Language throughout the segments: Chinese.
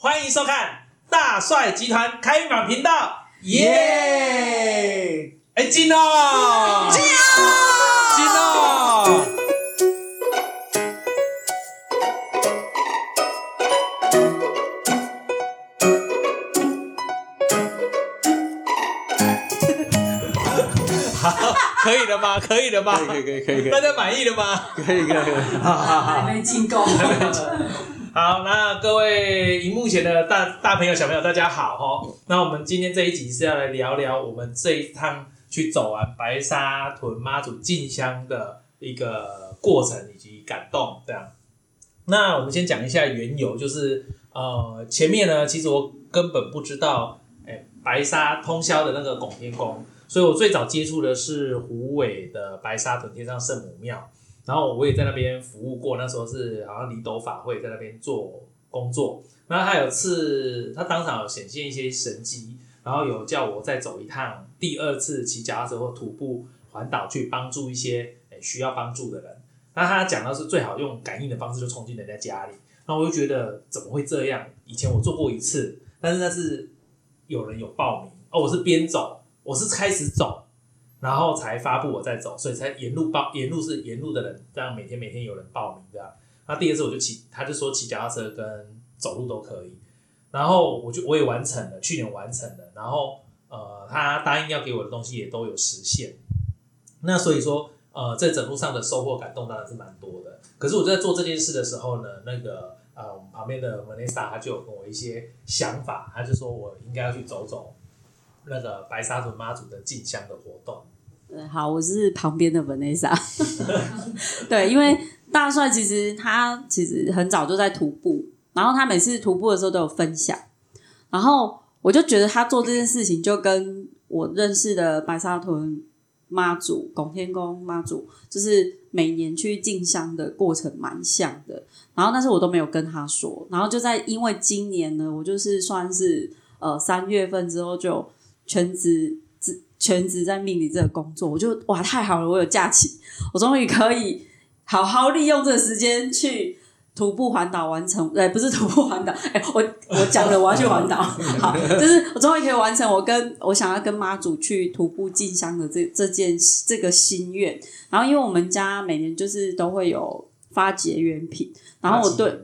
欢迎收看大帅集团开马频道，耶！哎，金哦，金哦，金哦。好，可以了吗？可以了吗？可以可以可以可以大家满意了吗？可以可以可以，还没进够。好，那各位荧幕前的大大朋友、小朋友，大家好哈。那我们今天这一集是要来聊聊我们这一趟去走完白沙屯妈祖进香的一个过程以及感动，这样。那我们先讲一下缘由，就是呃，前面呢，其实我根本不知道，哎，白沙通宵的那个拱天宫，所以我最早接触的是虎尾的白沙屯天上圣母庙。然后我也在那边服务过，那时候是好像离斗法会在那边做工作。那他有次他当场有显现一些神迹，然后有叫我再走一趟第二次骑脚踏车或徒步环岛去帮助一些诶需要帮助的人。那他讲到是最好用感应的方式就冲进人家家里，那我就觉得怎么会这样？以前我做过一次，但是那是有人有报名哦，我是边走，我是开始走。然后才发布我在走，所以才沿路报沿路是沿路的人，这样每天每天有人报名这样。那第二次我就骑，他就说骑脚踏车跟走路都可以。然后我就我也完成了，去年完成了。然后呃，他答应要给我的东西也都有实现。那所以说呃，在整路上的收获感动当然是蛮多的。可是我在做这件事的时候呢，那个呃，我们旁边的 Vanessa 他就有跟我一些想法，他就说我应该要去走走。那个白沙屯妈祖的进香的活动，嗯，好，我是旁边的 Vanessa，对，因为大帅其实他其实很早就在徒步，然后他每次徒步的时候都有分享，然后我就觉得他做这件事情就跟我认识的白沙屯妈祖、拱天宫妈祖，就是每年去进香的过程蛮像的，然后但是我都没有跟他说，然后就在因为今年呢，我就是算是呃三月份之后就。全职职全职在命理这个工作，我就哇太好了！我有假期，我终于可以好好利用这个时间去徒步环岛完成。哎，不是徒步环岛，哎，我我讲了我要去环岛，好，就是我终于可以完成我跟我想要跟妈祖去徒步进香的这这件这个心愿。然后，因为我们家每年就是都会有发结缘品，然后我对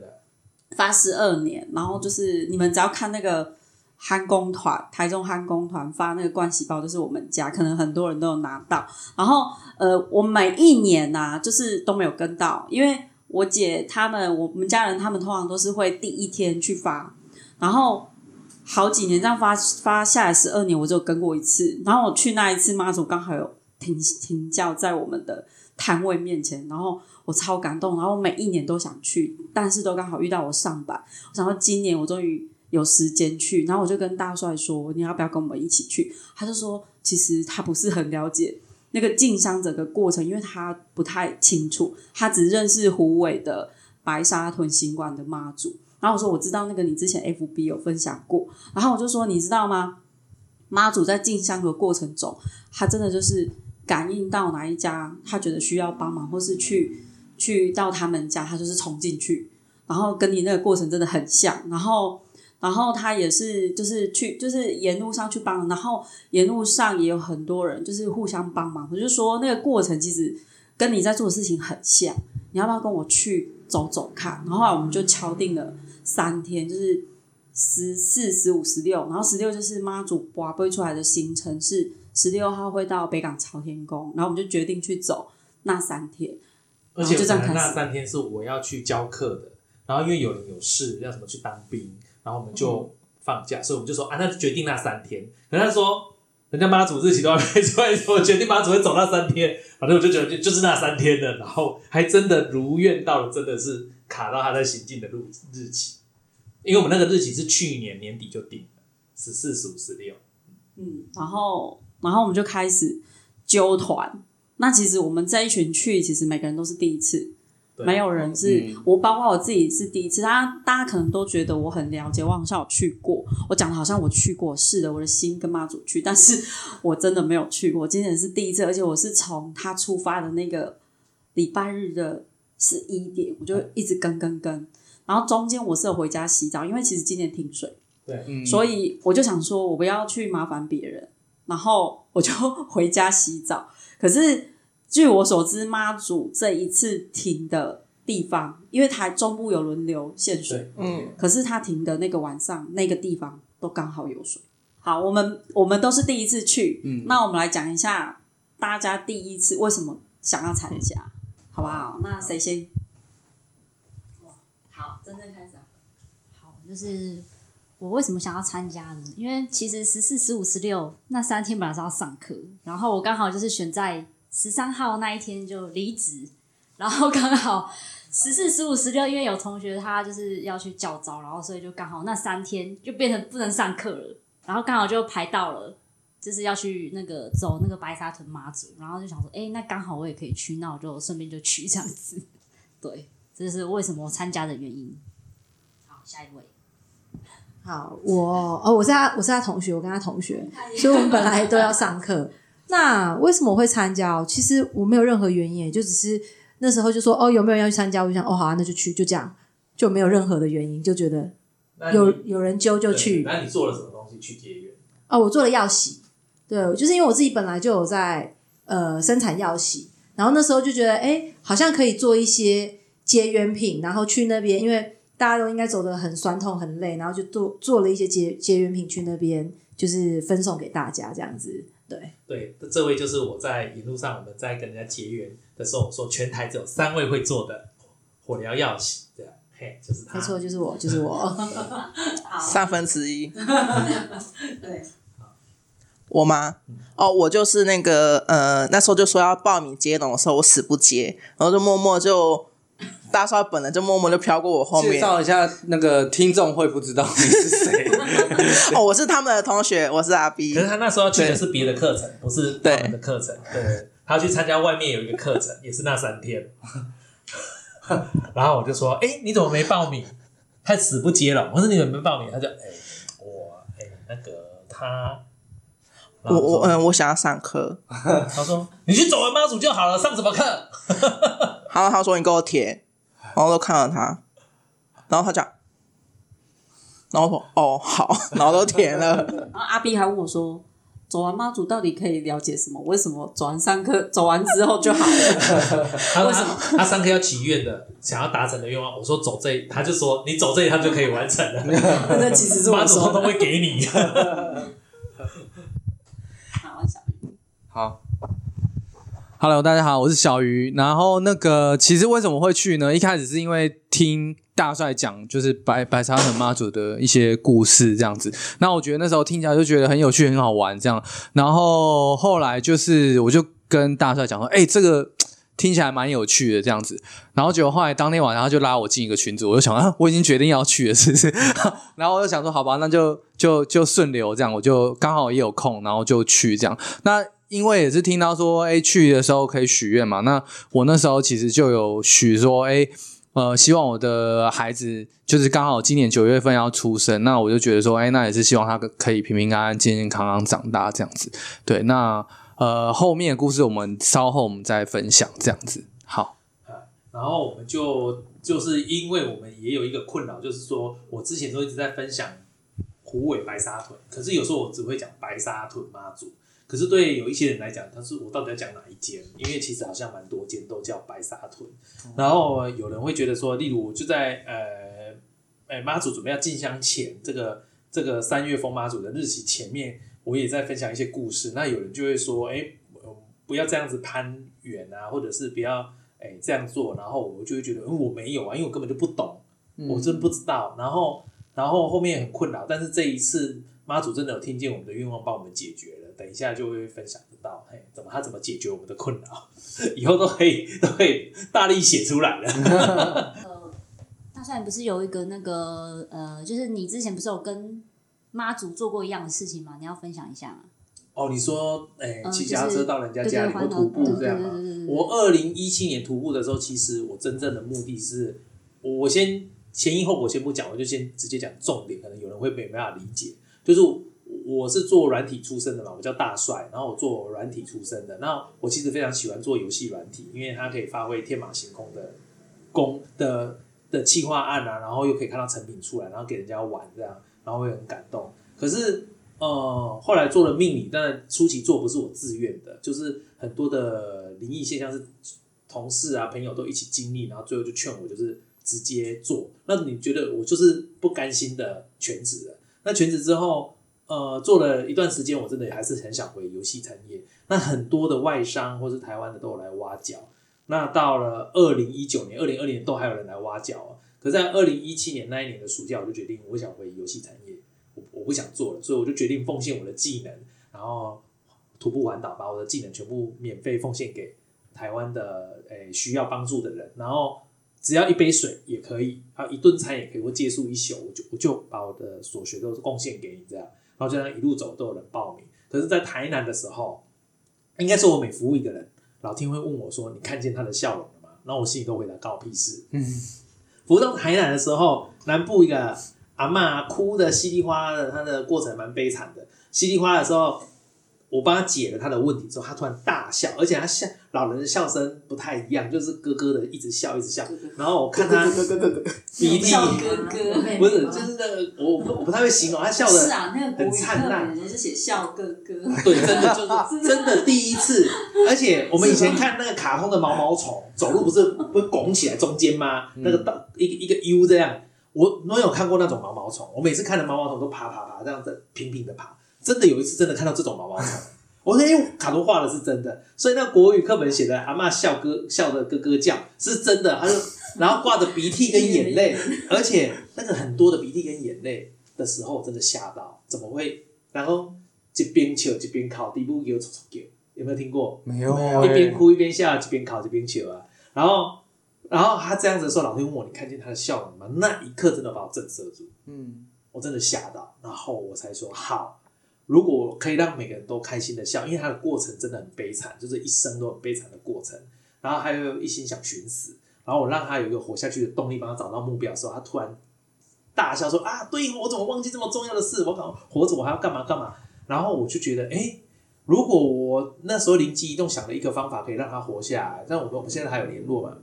发十二年，然后就是你们只要看那个。憨工团，台中憨工团发那个冠喜包，就是我们家，可能很多人都有拿到。然后，呃，我每一年呐，就是都没有跟到，因为我姐他们，我们家人他们通常都是会第一天去发，然后好几年这样发发下来十二年，我就跟过一次。然后我去那一次，妈祖刚好有停停教在我们的摊位面前，然后我超感动。然后每一年都想去，但是都刚好遇到我上班。我想到今年我终于。有时间去，然后我就跟大帅说：“你要不要跟我们一起去？”他就说：“其实他不是很了解那个进香整个过程，因为他不太清楚，他只认识虎尾的白沙屯行馆的妈祖。”然后我说：“我知道那个你之前 FB 有分享过。”然后我就说：“你知道吗？妈祖在进香的过程中，他真的就是感应到哪一家他觉得需要帮忙，或是去去到他们家，他就是冲进去，然后跟你那个过程真的很像。”然后。然后他也是，就是去，就是沿路上去帮，然后沿路上也有很多人，就是互相帮忙。我就说那个过程其实跟你在做的事情很像，你要不要跟我去走走看？然后后来我们就敲定了三天，就是十四、十五、十六，然后十六就是妈祖拔背出来的行程是十六号会到北港朝天宫，然后我们就决定去走那三天，而且就这样那三天是我要去教课的，然后因为有人有事要什么去当兵。然后我们就放假，所以我们就说啊，那决定那三天。人家说，人家妈祖日期都还没出来，我决定妈祖会走那三天。反正我就觉得就就是那三天的，然后还真的如愿到了，真的是卡到他在行进的路日期。因为我们那个日期是去年年底就定了，十四、十五、十六。嗯，然后然后我们就开始揪团。那其实我们这一群去，其实每个人都是第一次。没有人是我，包括我自己是第一次。他大家可能都觉得我很了解，我好像有去过。我讲的好像我去过是的，我的心跟妈祖去，但是我真的没有去过。今年是第一次，而且我是从他出发的那个礼拜日的十一点，我就一直跟跟跟。然后中间我是有回家洗澡，因为其实今年停水，对，嗯，所以我就想说我不要去麻烦别人，然后我就 回家洗澡。可是据我所知，妈祖这一次停的地方，因为台中部有轮流限水，嗯，可是他停的那个晚上那个地方都刚好有水。好，我们我们都是第一次去，嗯那我们来讲一下大家第一次为什么想要参加，好不好？那谁先？好，真正开始啊。好，就是我为什么想要参加呢？因为其实十四、十五、十六那三天本来是要上课，然后我刚好就是选在十三号那一天就离职，然后刚好十四、十五、十六，因为有同学他就是要去教招，然后所以就刚好那三天就变成不能上课了，然后刚好就排到了。就是要去那个走那个白沙屯妈祖，然后就想说，哎、那刚好我也可以去，那我就顺便就去这样子。对，这是为什么我参加的原因。好，下一位。好，我哦，我是他，我是他同学，我跟他同学，所以我们本来都要上课。那为什么我会参加哦？其实我没有任何原因，就只是那时候就说哦，有没有人要去参加？我就想哦，好啊，那就去，就这样，就没有任何的原因，就觉得有有人揪就去。那你做了什么东西去结缘？哦，我做了药洗，对，就是因为我自己本来就有在呃生产药洗，然后那时候就觉得，哎，好像可以做一些结缘品，然后去那边，因为大家都应该走得很酸痛、很累，然后就做做了一些结结缘品去那边，就是分送给大家这样子。对，对，这位就是我在一路上我们在跟人家结缘的时候，我说全台只有三位会做的火疗药洗，对，嘿，就是他。没错，就是我，就是我。三分之一。对，我吗？哦，我就是那个呃，那时候就说要报名接龙的时候，我死不接，然后就默默就大帅本来就默默就飘过我后面介面。绍一下，那个听众会不知道你是谁。哦，我是他们的同学，我是阿 B 可。是他那时候要去的是别的课程，不是他们的课程。对，他要去参加外面有一个课程，也是那三天。然后我就说：“哎、你怎么没报名？”他死不接了。我说：“你怎么没报名？”他就：“哎、我哎、那个他。”我我嗯，我想要上课。他说：“你去走完妈祖就好了，上什么课然后他说你给我填，然后我都看了他，然后他讲，然后说哦好，然后都填了。然后阿 B 还问我说：“走完妈祖到底可以了解什么？为什么走完上课走完之后就好了？？” 他说他他上课要祈愿的，想要达成的愿望。我说走这一，他就说你走这一趟就可以完成了。那其实是妈。祖通通会给你。好，小鱼好，Hello，大家好，我是小鱼。然后那个，其实为什么会去呢？一开始是因为听大帅讲，就是白白沙屯妈祖的一些故事这样子。那我觉得那时候听起来就觉得很有趣、很好玩这样。然后后来就是，我就跟大帅讲说：“哎、这个。”听起来蛮有趣的这样子，然后结果后来当天晚上他就拉我进一个群组，我就想啊，我已经决定要去了，是不是？然后我就想说，好吧，那就就就顺流这样，我就刚好也有空，然后就去这样。那因为也是听到说，哎，去的时候可以许愿嘛。那我那时候其实就有许说，哎，呃，希望我的孩子就是刚好今年九月份要出生，那我就觉得说，哎，那也是希望他可以平平安安、健健康康长大这样子。对，那呃后面的故事我们稍后我们再分享这样子。好，然后我们就就是因为我们也有一个困扰，就是说我之前都一直在分享虎尾白沙屯，可是有时候我只会讲白沙屯妈祖。可是对有一些人来讲，他是我到底要讲哪一间？因为其实好像蛮多间都叫白沙屯。然后有人会觉得说，例如我就在呃，哎妈祖准备要进香前，这个这个三月风妈祖的日期前面，我也在分享一些故事。那有人就会说，哎，呃不要这样子攀远啊，或者是不要哎这样做。然后我就会觉得，嗯，我没有啊，因为我根本就不懂，我真不知道。然后然后后面很困扰，但是这一次妈祖真的有听见我们的愿望，帮我们解决了。等一下就会分享得到，嘿，怎么他怎么解决我们的困扰，以后都可以 都可以大力写出来了。呃，大帅不是有一个那个呃，就是你之前不是有跟妈祖做过一样的事情吗？你要分享一下吗？哦，你说，哎、嗯骑脚踏车到人家家里或徒步这样吗我二零一七年徒步的时候，其实我真正的目的是，我我先前因后果先不讲，我就先直接讲重点，可能有人会没办法理解，就是我是做软体出身的嘛，我叫大帅，然后我做软体出身的，那我其实非常喜欢做游戏软体，因为它可以发挥天马行空的功的的企划案啊，然后又可以看到成品出来，然后给人家玩这样，然后会很感动。可是呃，后来做了命理，但初期做不是我自愿的，就是很多的灵异现象是同事啊、朋友都一起经历，然后最后就劝我就是直接做。那你觉得我就是不甘心的全职了？那全职之后，呃，做了一段时间，我真的还是很想回游戏产业。那很多的外商或是台湾的都有来挖角。那到了二零一九年、二零二零年都还有人来挖角啊。可在二零一七年那一年的暑假，我就决定我想回游戏产业，我我不想做了，所以我就决定奉献我的技能，然后徒步环岛，把我的技能全部免费奉献给台湾的诶、需要帮助的人，然后只要一杯水也可以，还有一顿餐也可以，或借宿一宿，我就我就把我的所学都贡献给你这样，然后就这样一路走都有人报名。可是，在台南的时候，应该是我每服务一个人，老天会问我说：“你看见他的笑容了吗？”然后我心里都回答：“告我屁事。”嗯，服务到台南的时候，南部一个阿嬷哭的稀里哗啦的，她的过程蛮悲惨的。稀里哗啦的时候，我帮她解了她的问题之后，她突然大笑，而且她笑老人的笑声不太一样，就是咯咯的一直笑一直笑。然后我看她鼻涕，笑哥哥，不是就是那个我不我不太会形容，他笑的是啊，那个很灿烂。本人是写笑哥哥，对，真的就是真的第一次，而且我们以前看那个卡通的毛毛虫走路不是会拱起来中间吗？那个到一个一个 U 这样，我我有看过那种毛毛虫，我每次看的毛毛虫都爬爬爬这样子平平的爬，真的有一次真的看到这种毛毛虫。我说，因为卡通画的是真的，所以那国语课本写的阿嬷笑哥笑的咯咯叫是真的，他就然后挂着鼻涕跟眼泪，而且那个很多的鼻涕跟眼泪的时候，真的吓到，怎么会？然后一边笑一边哭，底部有有没有听过？没有一边欸哭一边笑，一边哭一边笑啊。然后，然后他这样子的时候，老天问我：“你看见他的笑容吗？”那一刻真的把我震慑住，嗯，我真的吓到。然后我才说：“好，如果可以让每个人都开心的笑，因为他的过程真的很悲惨，就是一生都很悲惨的过程。然后还有一心想寻死，然后我让他有一个活下去的动力，帮他找到目标的时候，他突然大笑说：“啊，对我怎么忘记这么重要的事？我搞活着我还要干嘛干嘛？”然后我就觉得，哎，如果我那时候灵机一动想了一个方法，可以让他活下来，但我们我们现在还有联络嘛，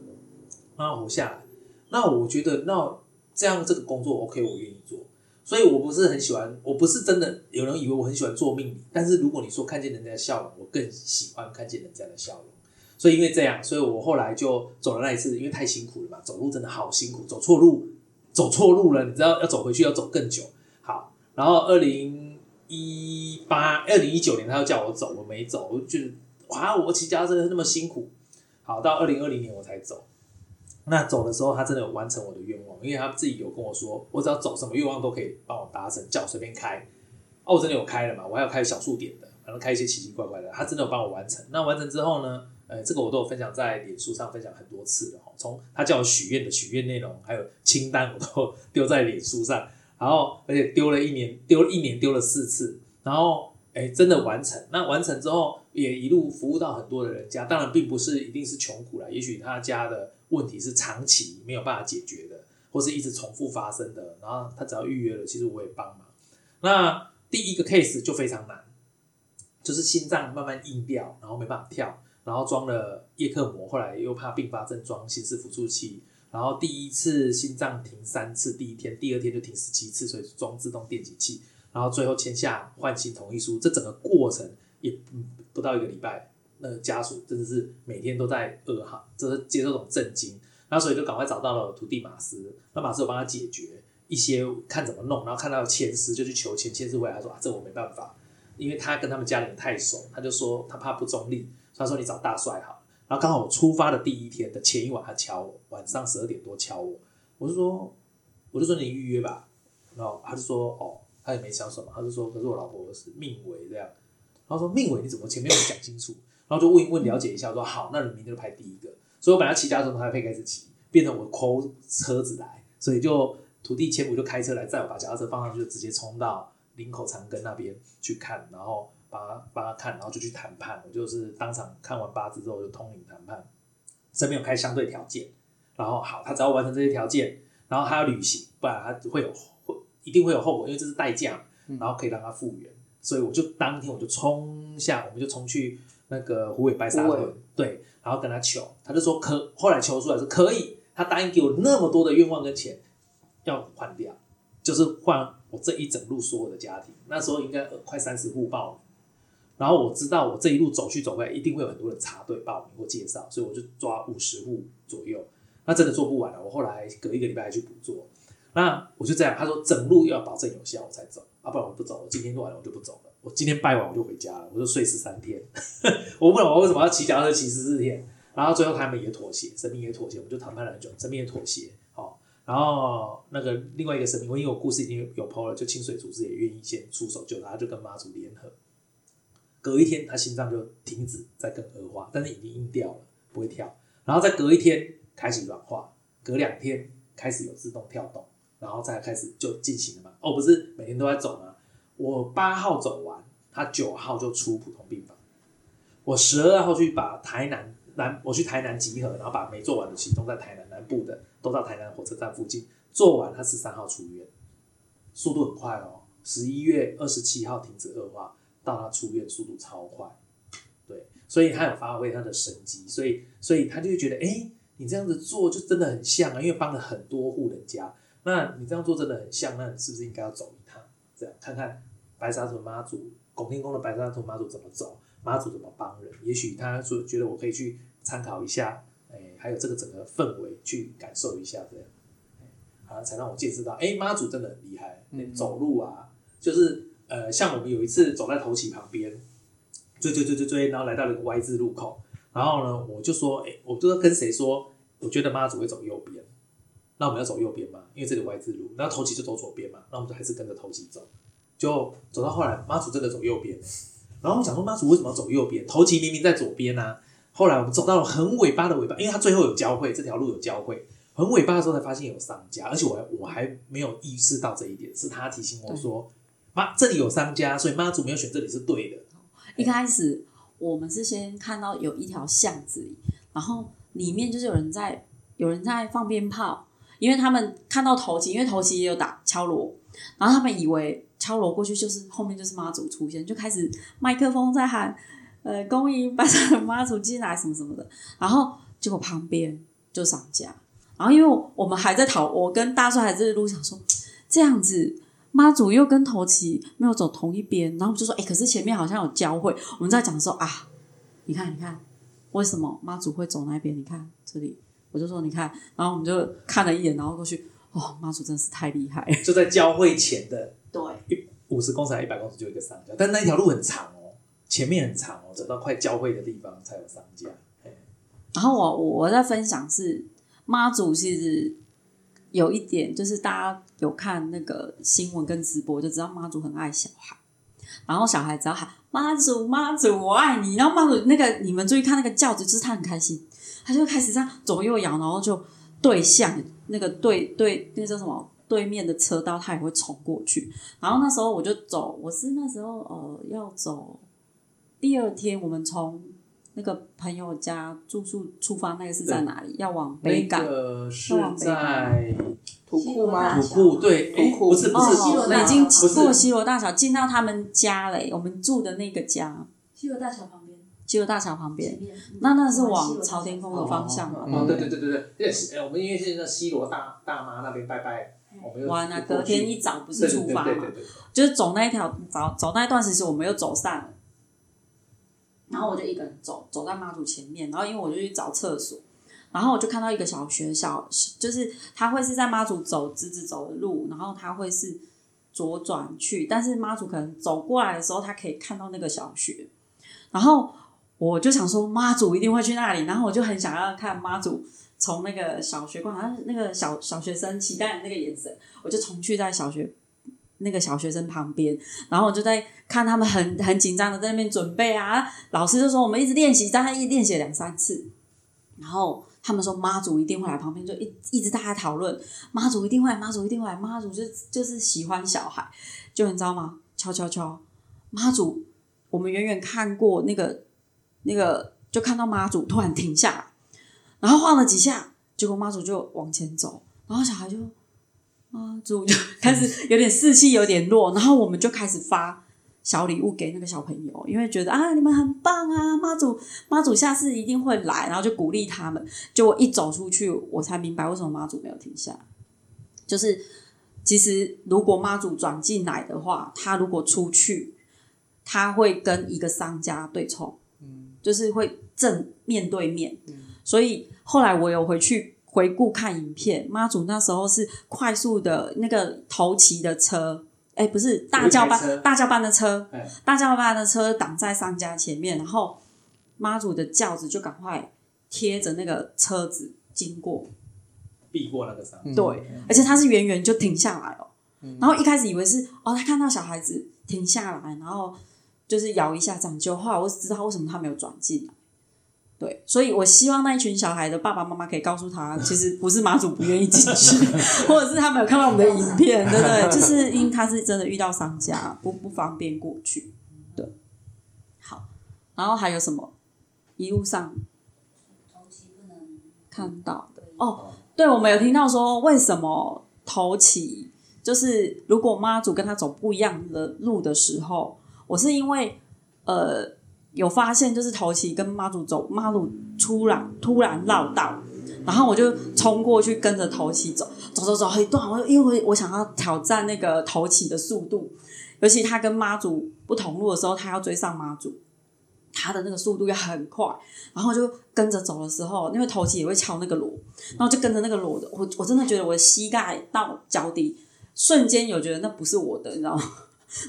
让他活下来，那我觉得那这样这个工作 OK，我愿意做。所以我不是很喜欢，我不是真的有人以为我很喜欢做命理，但是如果你说看见人家的笑容，我更喜欢看见人家的笑容。所以因为这样，所以我后来就走了那一次，因为太辛苦了嘛，走路真的好辛苦，走错路，走错路了，你知道要走回去要走更久。好，然后二零一八、二零一九年他又叫我走，我没走，我就觉得哇，我骑家车那么辛苦。好，到二零二零年我才走。那走的时候，他真的有完成我的愿望，因为他自己有跟我说，我只要走什么愿望都可以帮我达成，叫我随便开。哦，我真的有开了嘛？我还有开小数点的，反正开一些奇奇怪怪的，他真的有帮我完成。那完成之后呢？呃，这个我都有分享在脸书上分享很多次了哈。从他叫我许愿的许愿内容，还有清单，我都丢在脸书上。然后，而且丢了一年，丢了一年，丢了四次。然后，哎，真的完成。那完成之后，也一路服务到很多的人家。当然，并不是一定是穷苦啦，也许他家的问题是长期没有办法解决的，或是一直重复发生的。然后他只要预约了，其实我也帮忙。那第一个 case 就非常难，就是心脏慢慢硬掉，然后没办法跳，然后装了叶克膜，后来又怕并发症装心室辅助器，然后第一次心脏停三次，第一天、第二天就停十七次，所以装自动电击器，然后最后签下换心同意书，这整个过程也不不到一个礼拜，那个家属真的是每天都在噩耗，就是接受这种震惊，然后所以就赶快找到了徒弟马斯，那马斯有帮他解决一些看怎么弄，然后看到签师就去求签，签师回来他说啊这我没办法，因为他跟他们家里人太熟，他就说他怕不中立，他说你找大帅好。然后刚好我出发的第一天的前一晚，他敲我，晚上十二点多敲我，我就说我就说你预约吧，然后他就说哦，他也没想什么，他就说可是我老婆是命为这样，然后说命为你怎么前面没讲清楚，然后就问一问了解一下，说好，那你明天就排第一个，所以我本来骑脚踏车他配开始骑，变成我抠车子来，所以就徒弟千五就开车来载我，把脚踏车放上去，就直接冲到林口长庚那边去看，然后帮他帮他看，然后就去谈判。我就是当场看完八字之后就通灵谈判，这边有开相对条件，然后好，他只要完成这些条件，然后他要履行，不然他会有会一定会有后果，因为这是代价，然后可以让他复原。所以我就当天我就冲下，我们就冲去那个虎尾白沙虎尾屯，对，然后跟他求，他就说可，后来求出来是可以，他答应给我那么多的愿望跟钱，要换掉，就是换我这一整路所有的家庭。那时候应该呃快三十户报名，然后我知道我这一路走去走回来，一定会有很多人插队报名或介绍，所以我就抓五十户左右。那真的做不完了，我后来隔一个礼拜还去补做。那我就这样，他说整路要保证有效我才走，啊，不然我不走。我今天做完了我就不走了，我今天拜完我就回家了，我就睡十三天。我不懂我为什么要骑脚踏车骑十四天，然后最后他们也妥协，神明也妥协，我们就谈判了很久，神明也妥协，好、然后那个另外一个神明，我因为我故事已经有 PO 了，就清水组织也愿意先出手救他，就跟妈祖联合。隔一天他心脏就停止在更恶化，但是已经硬掉了，不会跳。然后再隔一天开始软化，隔两天开始有自动跳动，然后再开始就进行了嘛。哦，不是每天都在走吗？我八号走完，他九号就出普通病房。我十二号去把台南南，我去台南集合，然后把没做完的集中在台南南部的，都到台南火车站附近做完。他十三号出院，速度很快哦。十一月二十七号停止恶化，到他出院速度超快。对，所以他有发挥他的神机，所以所以他就会觉得，哎，你这样子做就真的很像啊，因为帮了很多户人家。那你这样做真的很像，那你是不是应该要走，这样看看白沙屯妈祖拱天宫的白沙屯妈祖怎么走，妈祖怎么帮人？也许他说觉得我可以去参考一下，哎，还有这个整个氛围去感受一下，这样，才让我见识到，哎，妈祖真的很厉害，那走路啊，就是呃，像我们有一次走在头旗旁边，追追追追追，然后来到了一个 Y 字路口，然后呢，我就说，哎，我就要跟谁说，我觉得妈祖会走右边，那我们要走右边嘛，因为这里 Y 字路，然后头旗就走左边嘛，那我们就还是跟着头旗走，就走到后来，妈祖真的走右边，然后我想说妈祖为什么要走右边？头旗明明在左边啊。后来我们走到了很尾巴的尾巴，因为它最后有交汇，这条路有交汇，很尾巴的时候才发现有商家，而且我还我还没有意识到这一点，是他提醒我说，妈这里有商家，所以妈祖没有选这里是对的。一开始我们是先看到有一条巷子里，然后里面就是有人在有人在放鞭炮，因为他们看到头旗，因为头旗也有打敲锣，然后他们以为敲锣过去就是后面就是妈祖出现，就开始麦克风在喊，呃，恭迎白沙的妈祖进来什么什么的，然后结果旁边就上架，然后因为我们还在讨，我跟大帅还在路上说这样子。妈祖又跟头旗没有走同一边，然后我们就说：“哎、可是前面好像有交汇。”我们在讲说：“啊，你看，你看，为什么妈祖会走那边？你看这里。”我就说：“你看。”然后我们就看了一眼，然后过去，哦，妈祖真是太厉害。就在交汇前的对，五十公尺还一百公尺就有一个商家，但那一条路很长哦，前面很长哦，走到快交汇的地方才有商家。然后我我我在分享是妈祖其实有一点，就是大家有看那个新闻跟直播就知道妈祖很爱小孩，然后小孩只要喊妈祖妈祖我爱你，然后妈祖那个你们注意看那个轿子，就是他很开心，他就开始这样左右摇，然后就对向那个对对那个叫什么对面的车道，他也会冲过去。然后那时候我就走，我是那时候呃要走第二天，我们从那个朋友家住宿出发，那个是在哪里？要往北港。那个是在土库吗？土库，对，土库不是不是哦，西罗大已经过西罗大桥，进到他们家嘞，我们住的那个家，西罗大桥旁边，西罗大桥旁边那那是往朝天宫的方向嘛？哦，对对对对对，对，是呃我们因为是那西罗大大妈那边拜拜，我们又完了，隔天一早不是出发嘛就是走那一条走走那一段时间，我们又走散了。然后我就一个人走，走在妈祖前面，然后因为我就去找厕所，然后我就看到一个小学小，就是他会是在妈祖走直直走的路，然后他会是左转去，但是妈祖可能走过来的时候，他可以看到那个小学，然后我就想说妈祖一定会去那里，然后我就很想要看妈祖从那个小学过来，他那个小小学生期待的那个眼神，我就冲去在小学那个小学生旁边，然后我就在看他们很 很紧张的在那边准备啊，老师就说我们一直练习，大概一练习两三次，然后他们说妈祖一定会来，旁边就一一直大家讨论妈祖一定会来，妈祖一定会来，妈祖就就是喜欢小孩，就你知道吗？敲敲敲，妈祖，我们远远看过那个那个，就看到妈祖突然停下来，然后晃了几下，结果妈祖就往前走，然后小孩就妈祖就 开始有点士气有点弱，然后我们就开始发小礼物给那个小朋友，因为觉得啊你们很棒啊，妈祖妈祖下次一定会来，然后就鼓励他们。就我一走出去，我才明白为什么妈祖没有停下，就是其实如果妈祖转进来的话，他如果出去，他会跟一个商家对冲，就是会正面对面。所以后来我有回去回顾看影片，妈祖那时候是快速的那个头骑的车，哎，不是大教班大教班的车哎，大教班的车挡在商家前面，然后妈祖的轿子就赶快贴着那个车子经过，避过那个伤。嗯对，而且他是远远就停下来哦。然后一开始以为是哦，他看到小孩子停下来，然后就是摇一下抢救。后来我只知道为什么他没有转进来。对，所以我希望那一群小孩的爸爸妈妈可以告诉他，其实不是马祖不愿意进去，或者是他没有看到我们的影片，对不对？就是因为他是真的遇到商家，不不方便过去。对，好，然后还有什么？一路上看到的哦，对，我们有听到说，为什么头起就是如果妈祖跟他走不一样的路的时候，我是因为呃有发现，就是头起跟妈祖走，妈祖突然突然绕道，然后我就冲过去跟着头起走，走走走一段，我因为我想要挑战那个头起的速度，尤其他跟妈祖不同路的时候，他要追上妈祖。他的那个速度要很快，然后就跟着走的时候，因为头旗也会敲那个锣，然后就跟着那个锣的，我我真的觉得我的膝盖到脚底，瞬间有觉得那不是我的，你知道吗？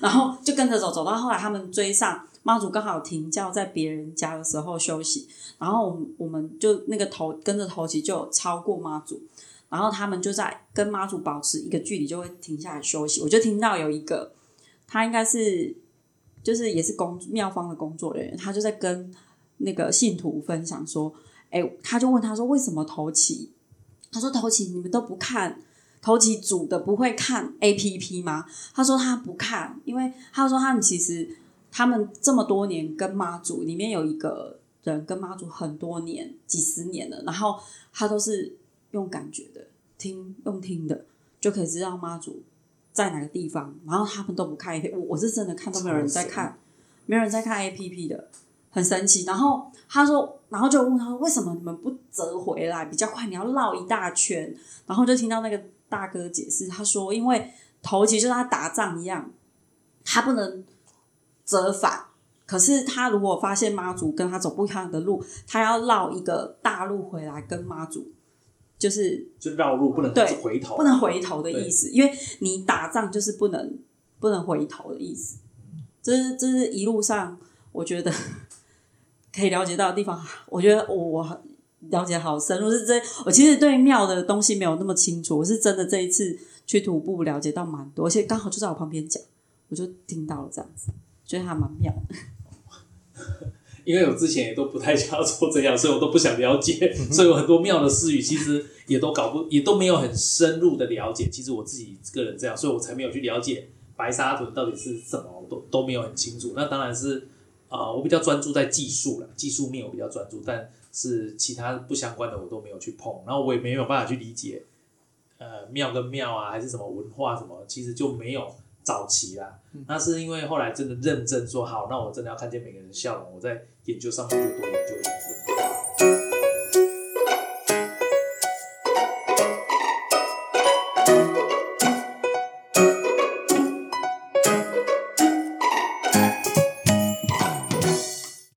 然后就跟着走，走到后来他们追上妈祖，刚好停轿在别人家的时候休息，然后我们我们就那个头跟着头旗就超过妈祖，然后他们就在跟妈祖保持一个距离，就会停下来休息。我就听到有一个，他应该是就是也是工庙方的工作人员，他就在跟那个信徒分享说，哎，他就问他说为什么头旗？他说头旗你们都不看。头旗组的不会看 A P P 吗？他说他不看，因为他说他们其实他们这么多年跟妈祖里面有一个人跟妈祖很多年几十年了，然后他都是用感觉的听用听的就可以知道妈祖在哪个地方，然后他们都不看 A P P，我我是真的看都没有人在看，没有人在看 A P P 的，很神奇。然后他说，然后就问他说，为什么你们不折回来比较快？你要绕一大圈。然后就听到那个大哥解释，他说，因为头其实就像他打仗一样，他不能折返。可是他如果发现妈祖跟他走不一样的路，他要绕一个大路回来跟妈祖，就是就绕路不能对回头，不能回头的意思，因为你打仗就是不能不能回头的意思。这是这是一路上我觉得 可以了解到的地方，我觉得我我了解好深入。是真，我其实对庙的东西没有那么清楚，我是真的这一次去徒步了解到蛮多，而且刚好就在我旁边讲，我就听到了这样子，觉得还蛮妙的。因为我之前也都不太想要做这样，所以我都不想了解，所以有很多庙的私语其实也都搞不，也都没有很深入的了解。其实我自己个人这样，所以我才没有去了解白沙屯到底是什么，我都都没有很清楚。那当然是啊、呃我比较专注在技术了，技术面我比较专注，但是其他不相关的我都没有去碰，然后我也没有办法去理解，呃，庙跟庙啊，还是什么文化什么，其实就没有早期啦。那是因为后来真的认真说好，那我真的要看见每个人的笑容，我在研究上面就多研究一